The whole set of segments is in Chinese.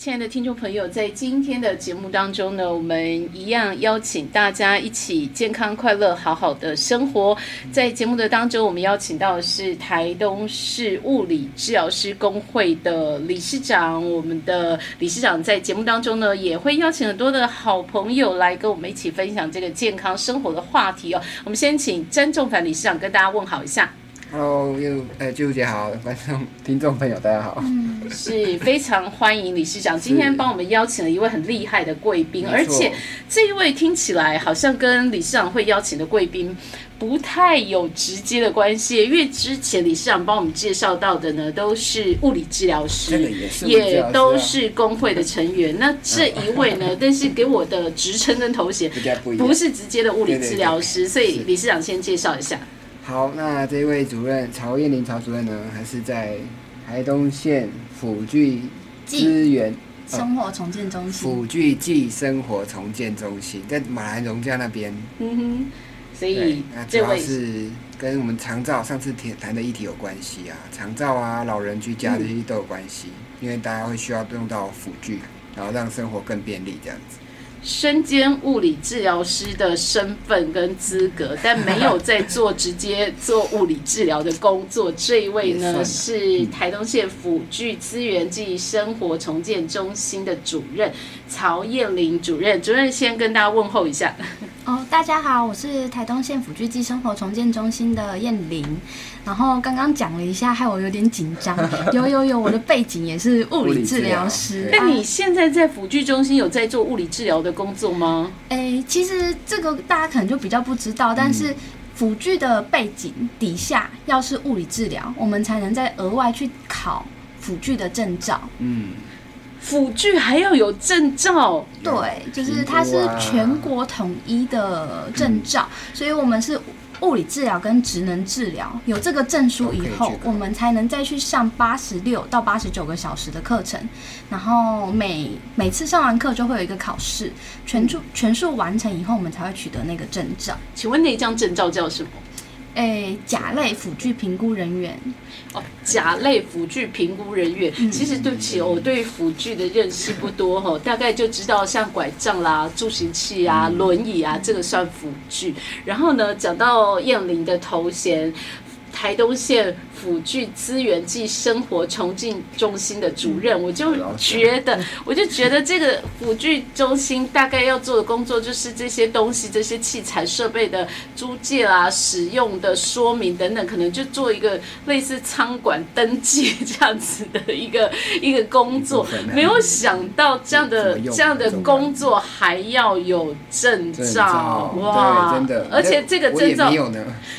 亲爱的听众朋友，在今天的节目当中呢，我们一样邀请大家一起健康快乐、好好的生活。在节目的当中，我们邀请到的是台东市物理治疗师工会的理事长。我们的理事长在节目当中呢，也会邀请很多的好朋友来跟我们一起分享这个健康生活的话题哦。我们先请詹仲凡理事长跟大家问好一下。Hello，又呃，季如姐好，观众、听众朋友大家好。嗯是非常欢迎理事长今天帮我们邀请了一位很厉害的贵宾，而且这一位听起来好像跟理事长会邀请的贵宾不太有直接的关系，因为之前理事长帮我们介绍到的呢都是物理治疗师，这个也都是工会的成员。那这一位呢，但是给我的职称跟头衔 不。不是直接的物理治疗师，所以是理事长先介绍一下。好，那这位主任曹燕玲曹主任呢，还是在台东县辅具资源生活重建中心。辅具暨生活重建中心，在马兰荣家那边。嗯哼，所以，那主要是跟我们长照上次谈谈的议题有关系啊，长照啊、老人居家这些都有关系，因为大家会需要用到辅具，然后让生活更便利这样子。身兼物理治疗师的身份跟资格，但没有在做直接做物理治疗的工作。这一位呢是台东县辅具资源暨生活重建中心的主任曹燕玲主任。主任先跟大家问候一下。哦，大家好，我是台东县辅具暨生活重建中心的燕玲。然后刚刚讲了一下，害我有点紧张。有有有，我的背景也是物理治疗师。那你现在在辅具中心有在做物理治疗的工作吗？诶，其实这个大家可能就比较不知道，但是辅具的背景底下要是物理治疗，我们才能再额外去考辅具的证照。嗯，辅具还要有证照，对，就是它是全国统一的证照，所以我们是物理治疗跟职能治疗有这个证书以后我们才能再去上八十六到八十九个小时的课程，然后每每次上完课就会有一个考试，全数全数完成以后，我们才会取得那个证照。请问那一张证照叫什么？诶，甲类辅具评估人员，哦，甲类辅具评估人员。其实对不起哦，我对辅具的认识不多哈，大概就知道像拐杖啦、助行器啊、轮椅啊，这个算辅具。然后呢，讲到燕玲的头衔。台东县辅具资源暨生活重建中心的主任，我就觉得，我就觉得这个辅具中心大概要做的工作，就是这些东西、这些器材设备的租借啦、使用的说明等等，可能就做一个类似仓管登记这样子的一个 一个工作。没有想到这样的这样的工作还要有证证照照，哇！真的，而且这个证照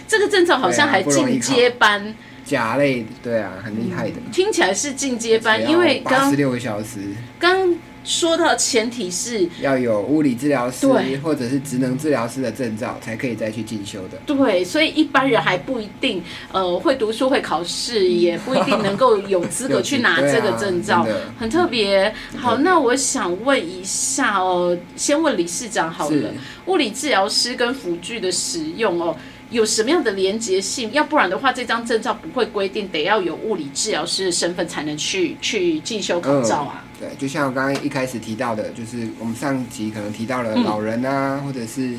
这个证照好像还进阶班，甲类，对啊，很厉害的。听起来是进阶班，因为刚八十六个小时，刚说到前提是要有物理治疗师或者是职能治疗师的证照，才可以再去进修的。对，所以一般人还不一定呃会读书会考试，也 不一定能够有资格去拿这个证照对啊，很特别。好，那我想问一下哦，先问理事长好了，物理治疗师跟辅具的使用哦。有什么样的连结性？要不然的话，这张证照不会规定得要有物理治疗师的身份才能去去进修考照啊。对，就像我刚刚一开始提到的，就是我们上集可能提到了嗯老人啊，或者是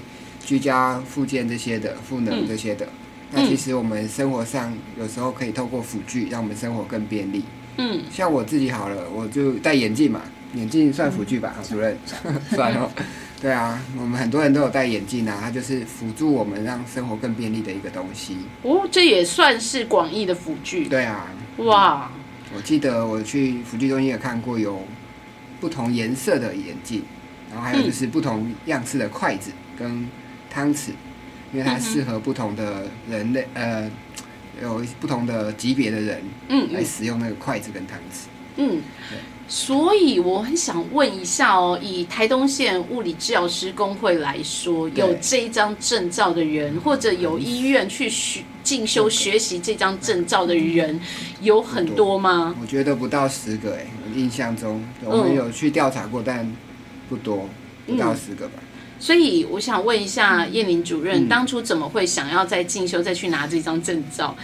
居家附件这些的、赋能这些的。那其实我们生活上有时候可以透过辅具，让我们生活更便利。嗯，像我自己好了，我就戴眼镜嘛，眼镜算辅具吧，主任，算哦。对啊，我们很多人都有戴眼镜啊，它就是辅助我们让生活更便利的一个东西。哦，这也算是广义的辅具。对啊，哇，我记得我去辅具中心也看过有不同颜色的眼镜，然后还有就是不同样式的筷子跟汤匙，因为它适合不同的人类，呃，有不同的级别的人嗯嗯，来使用那个筷子跟汤匙。嗯，所以我很想问一下哦，以台东县物理治疗师工会来说，有这一张证照的人，或者有医院去学进修学习这张证照的人，有很多吗？我觉得不到十个哎、我印象中我们有去调查过，但不多，不到十个吧。所以我想问一下叶林主任，嗯当初怎么会想要再进修，再去拿这张证照？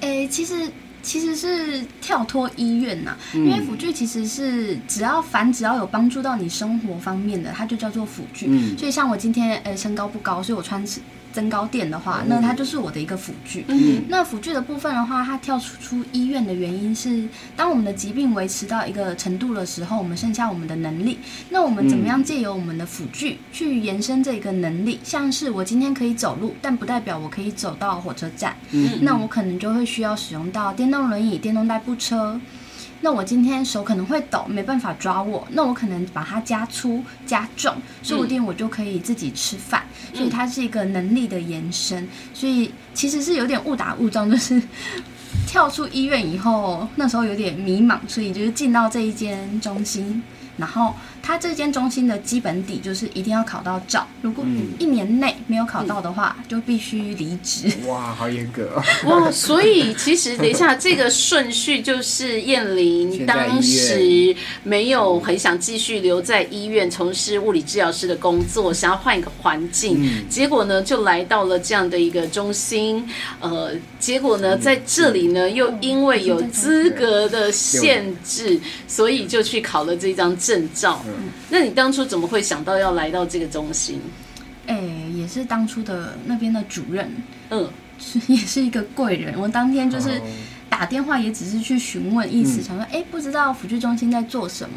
诶、其实其实是跳脱医院呐、嗯因为辅具其实是只要凡只要有帮助到你生活方面的，它就叫做辅具。嗯所以像我今天呃身高不高，所以我穿增高垫的话，那它就是我的一个辅具。嗯那辅具的部分的话，它跳出出医院的原因是，当我们的疾病维持到一个程度的时候，我们剩下我们的能力。那我们怎么样借由我们的辅具去延伸这个能力？像是我今天可以走路，但不代表我可以走到火车站。嗯那我可能就会需要使用到电动轮椅、电动代步车。那我今天手可能会抖，没办法抓握，那我可能把它加粗加重，说不定我就可以自己吃饭。所以它是一个能力的延伸，所以其实是有点误打误撞，就是跳出医院以后，那时候有点迷茫，所以就是进到这一间中心。然后它这间中心的基本底就是一定要考到照，如果嗯。一年内没有考到的话，就必须离职。哇，好严格。哦。哇，所以其实等一下，这个顺序就是燕玲当时没有很想继续留在医院从事物理治疗师的工作，想要换一个环境，嗯。结果呢就来到了这样的一个中心，呃，结果呢在这里呢又因为有 资格的限制，所以就去考了这张证照。嗯那你当初怎么会想到要来到这个中心？哎、也是当初的那边的主任，嗯，是 也是一个贵人。我当天就是哦打电话，也只是去询问意思，嗯想说，哎、不知道辅具中心在做什么。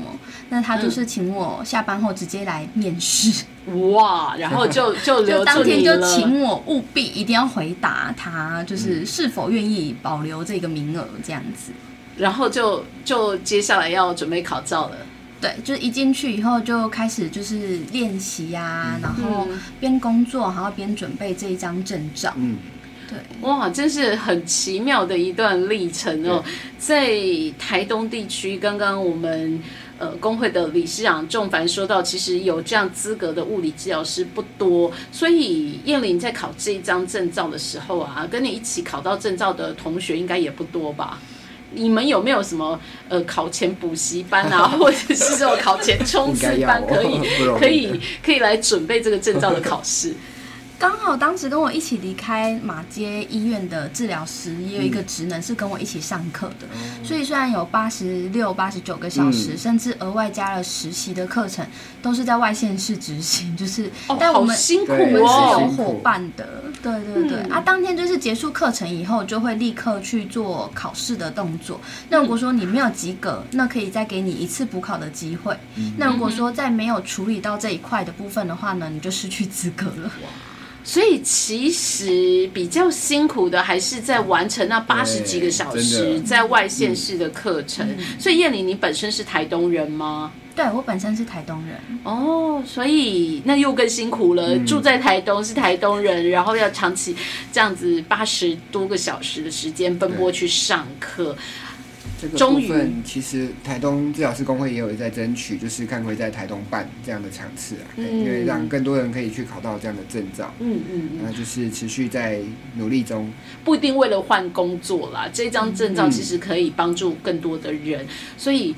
那他就是请我下班后直接来面试，哇，然后就 就留就当天就。请我务必一定要回答他，嗯就是是否愿意保留这个名额这样子。然后就就接下来要准备考照了。对，就是一进去以后就开始就是练习呀、然后嗯边工作，然后边准备这一张证照。嗯，对，哇，真是很奇妙的一段历程哦！在台东地区，刚刚我们呃工会的理事长仲凡说到，其实有这样资格的物理治疗师不多，所以燕玲在考这一张证照的时候啊，跟你一起考到证照的同学应该也不多吧？你们有没有什么呃考前补习班啊，或者是这种考前冲刺班，可以 可以可以来准备这个证照的考试？刚好当时跟我一起离开马街医院的治疗师，也有一个职能是跟我一起上课的，所以虽然有八十六、八十九个小时，嗯甚至额外加了实习的课程，都是在外县市执行，就是哦，但我们。辛苦对我们是有伙伴的，对对对、嗯啊！当天就是结束课程以后，就会立刻去做考试的动作。那如果说你没有及格，那可以再给你一次补考的机会。那如果说在没有处理到这一块的部分的话呢，你就失去资格了。所以其实比较辛苦的还是在完成那八十几个小时在外县市的课程。所以燕玲，你本身是台东人吗？对我本身是台东人，哦，所以那又更辛苦了。嗯住在台东是台东人，然后要长期这样子八十多个小时的时间奔波去上课。这个部分其实台东治疗师工会也有在争取，就是看会在台东办这样的场次啊，嗯因为让更多人可以去考到这样的证照。嗯嗯嗯，那就是持续在努力中，不一定为了换工作啦，这张证照嗯其实可以帮助更多的人，所以。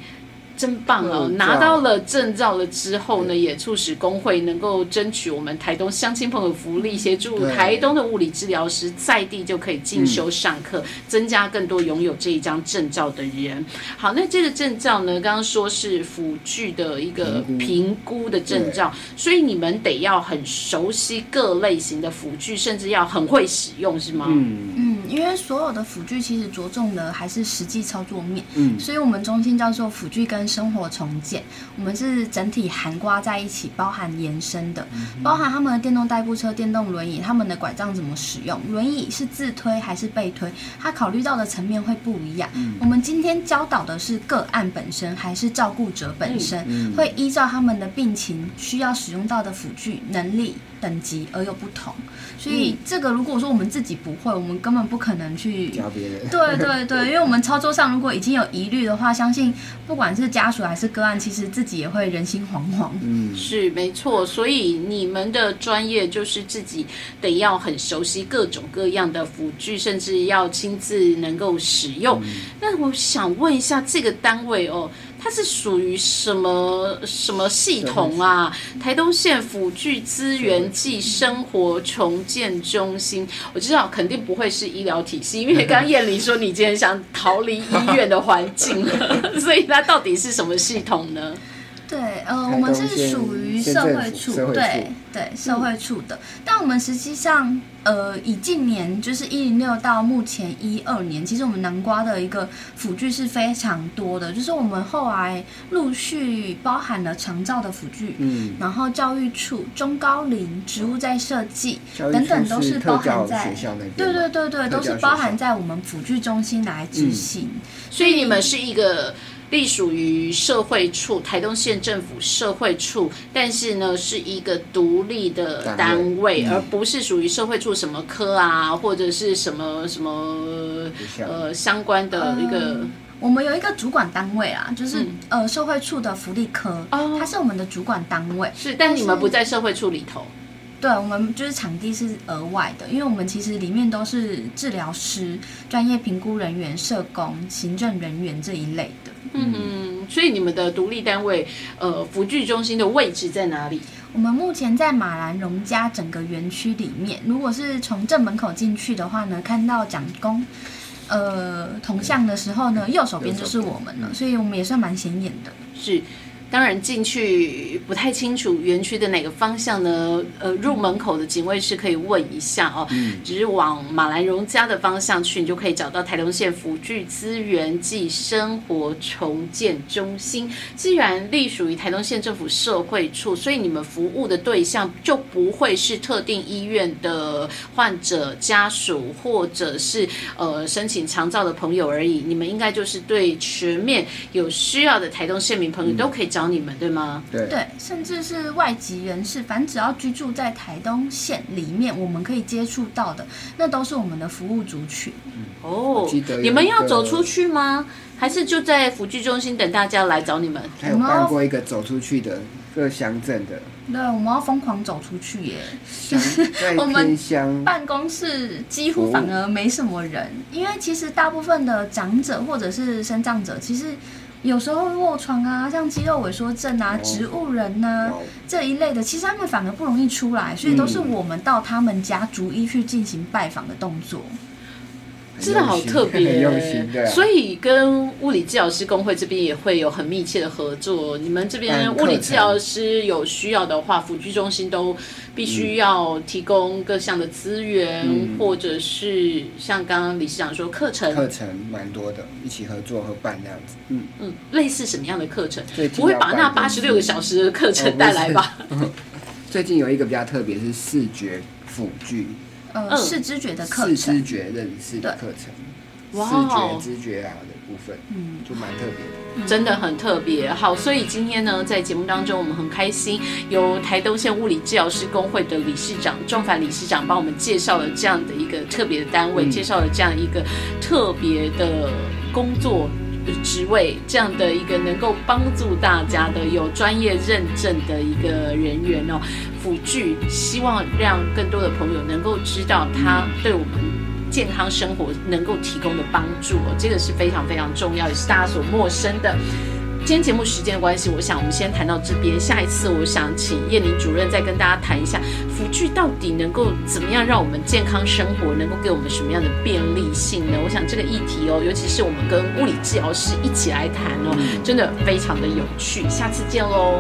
真棒哦！拿到了证照了之后呢，也促使工会能够争取我们台东乡亲朋友福利，协助台东的物理治疗师在地就可以进修上课，增加更多拥有这一张证照的人。好，那这个证照呢，刚刚说是辅具的一个评估。评估的证照，所以你们得要很熟悉各类型的辅具，甚至要很会使用，是吗？嗯。嗯，因为所有的辅具其实着重的还是实际操作面，嗯，所以我们中心叫做辅具跟生活重建，我们是整体涵盖在一起，包含延伸的，包含他们的电动代步车、电动轮椅，他们的拐杖怎么使用，轮椅是自推还是被推，他考虑到的层面会不一样。我们今天教导的是个案本身还是照顾者本身，会依照他们的病情需要使用到的辅具能力等级而有不同。所以这个如果说我们自己不会，我们根本不可可能去教别人。对对对，因为我们操作上如果已经有疑虑的话，相信不管是家属还是个案，其实自己也会人心惶惶。嗯，是没错，所以你们的专业就是自己得要很熟悉各种各样的辅具，甚至要亲自能够使用。那我想问一下，这个单位哦，它是属于什么什么系统啊？台东县辅具资源暨生活重建中心，我知道肯定不会是医疗体系，因为刚刚燕玲说你今天想逃离医院的环境了，所以它到底是什么系统呢？对，呃，我们是属于社会处，对对，社会处的。但我们实际上，呃，以近年就是一零六到目前一二年，其实我们南瓜的一个辅具是非常多的，就是我们后来陆续包含了长照的辅具，嗯，然后教育处、中高龄、植物在设计等等，都是包含在，对对对对，都是包含在我们辅具中心来执行。所以你们是一个。隶属于社会处，台东县政府社会处，但是呢是一个独立的单位，而不是属于社会处什么科啊，或者是什么什么呃相关的一个。我们有一个主管单位啊，就是呃社会处的福利科，哦它是我们的主管单位。是，但你们不在社会处里头。对，我们就是场地是额外的，因为我们其实里面都是治疗师、专业评估人员、社工、行政人员这一类的。嗯，所以你们的独立单位，呃，福具中心的位置在哪里？我们目前在马兰荣家整个园区里面。如果是从正门口进去的话呢，看到蒋公，呃，铜像的时候呢，右手边就是我们了，所以我们也算蛮显眼的。是。当然进去不太清楚园区的哪个方向呢？呃，入门口的警卫室可以问一下哦。嗯。只是往马兰荣家的方向去，你就可以找到台东县辅具资源暨生活重建中心。既然隶属于台东县政府社会处，所以你们服务的对象就不会是特定医院的患者家属，或者是呃申请长照的朋友而已。你们应该就是对全面有需要的台东县民朋友都可以找。你们对吗？对对，甚至是外籍人士，反正只要居住在台东县里面，我们可以接触到的，那都是我们的服务族群。哦，你们要走出去吗？还是就在辅具中心等大家来找你们？还有办过一个走出去的各乡镇的。对，我们要疯狂走出去耶！我们办公室几乎反而没什么人，因为其实大部分的长者或者是生障者，其实。有时候卧床啊，像肌肉萎缩症啊、植物人呐这一类的，其实他们反而不容易出来，所以都是我们到他们家逐一去进行拜访的动作。真的好特别，所以跟物理治疗师工会这边也会有很密切的合作。你们这边物理治疗师有需要的话，辅具中心都必须要提供各项的资源，或者是像刚刚理事长说课程，课程蛮多的，一起合作合办这样子。嗯嗯，类似什么样的课程？不会把那八十六个小时的课程带来吧？最近有一个比较特别，是视觉辅具。呃，视知觉的课程，视知觉认识的课程，视觉知觉啊的部分，嗯，就蛮特别的，真的很特别。好，所以今天呢，在节目当中，我们很开心，由台东县物理治疗师工会的理事长仲凡理事长帮我们介绍了这样的一个特别的单位，介绍了这样一个特别的工作。职位这样的一个能够帮助大家的有专业认证的一个人员哦，辅具希望让更多的朋友能够知道他对我们健康生活能够提供的帮助哦，这个是非常非常重要，也是大家所陌生的。今天节目时间的关系，我想我们先谈到这边。下一次我想请叶玲主任再跟大家谈一下辅具到底能够怎么样让我们健康生活，能够给我们什么样的便利性呢？我想这个议题哦，尤其是我们跟物理治疗师一起来谈哦，真的非常的有趣。下次见喽。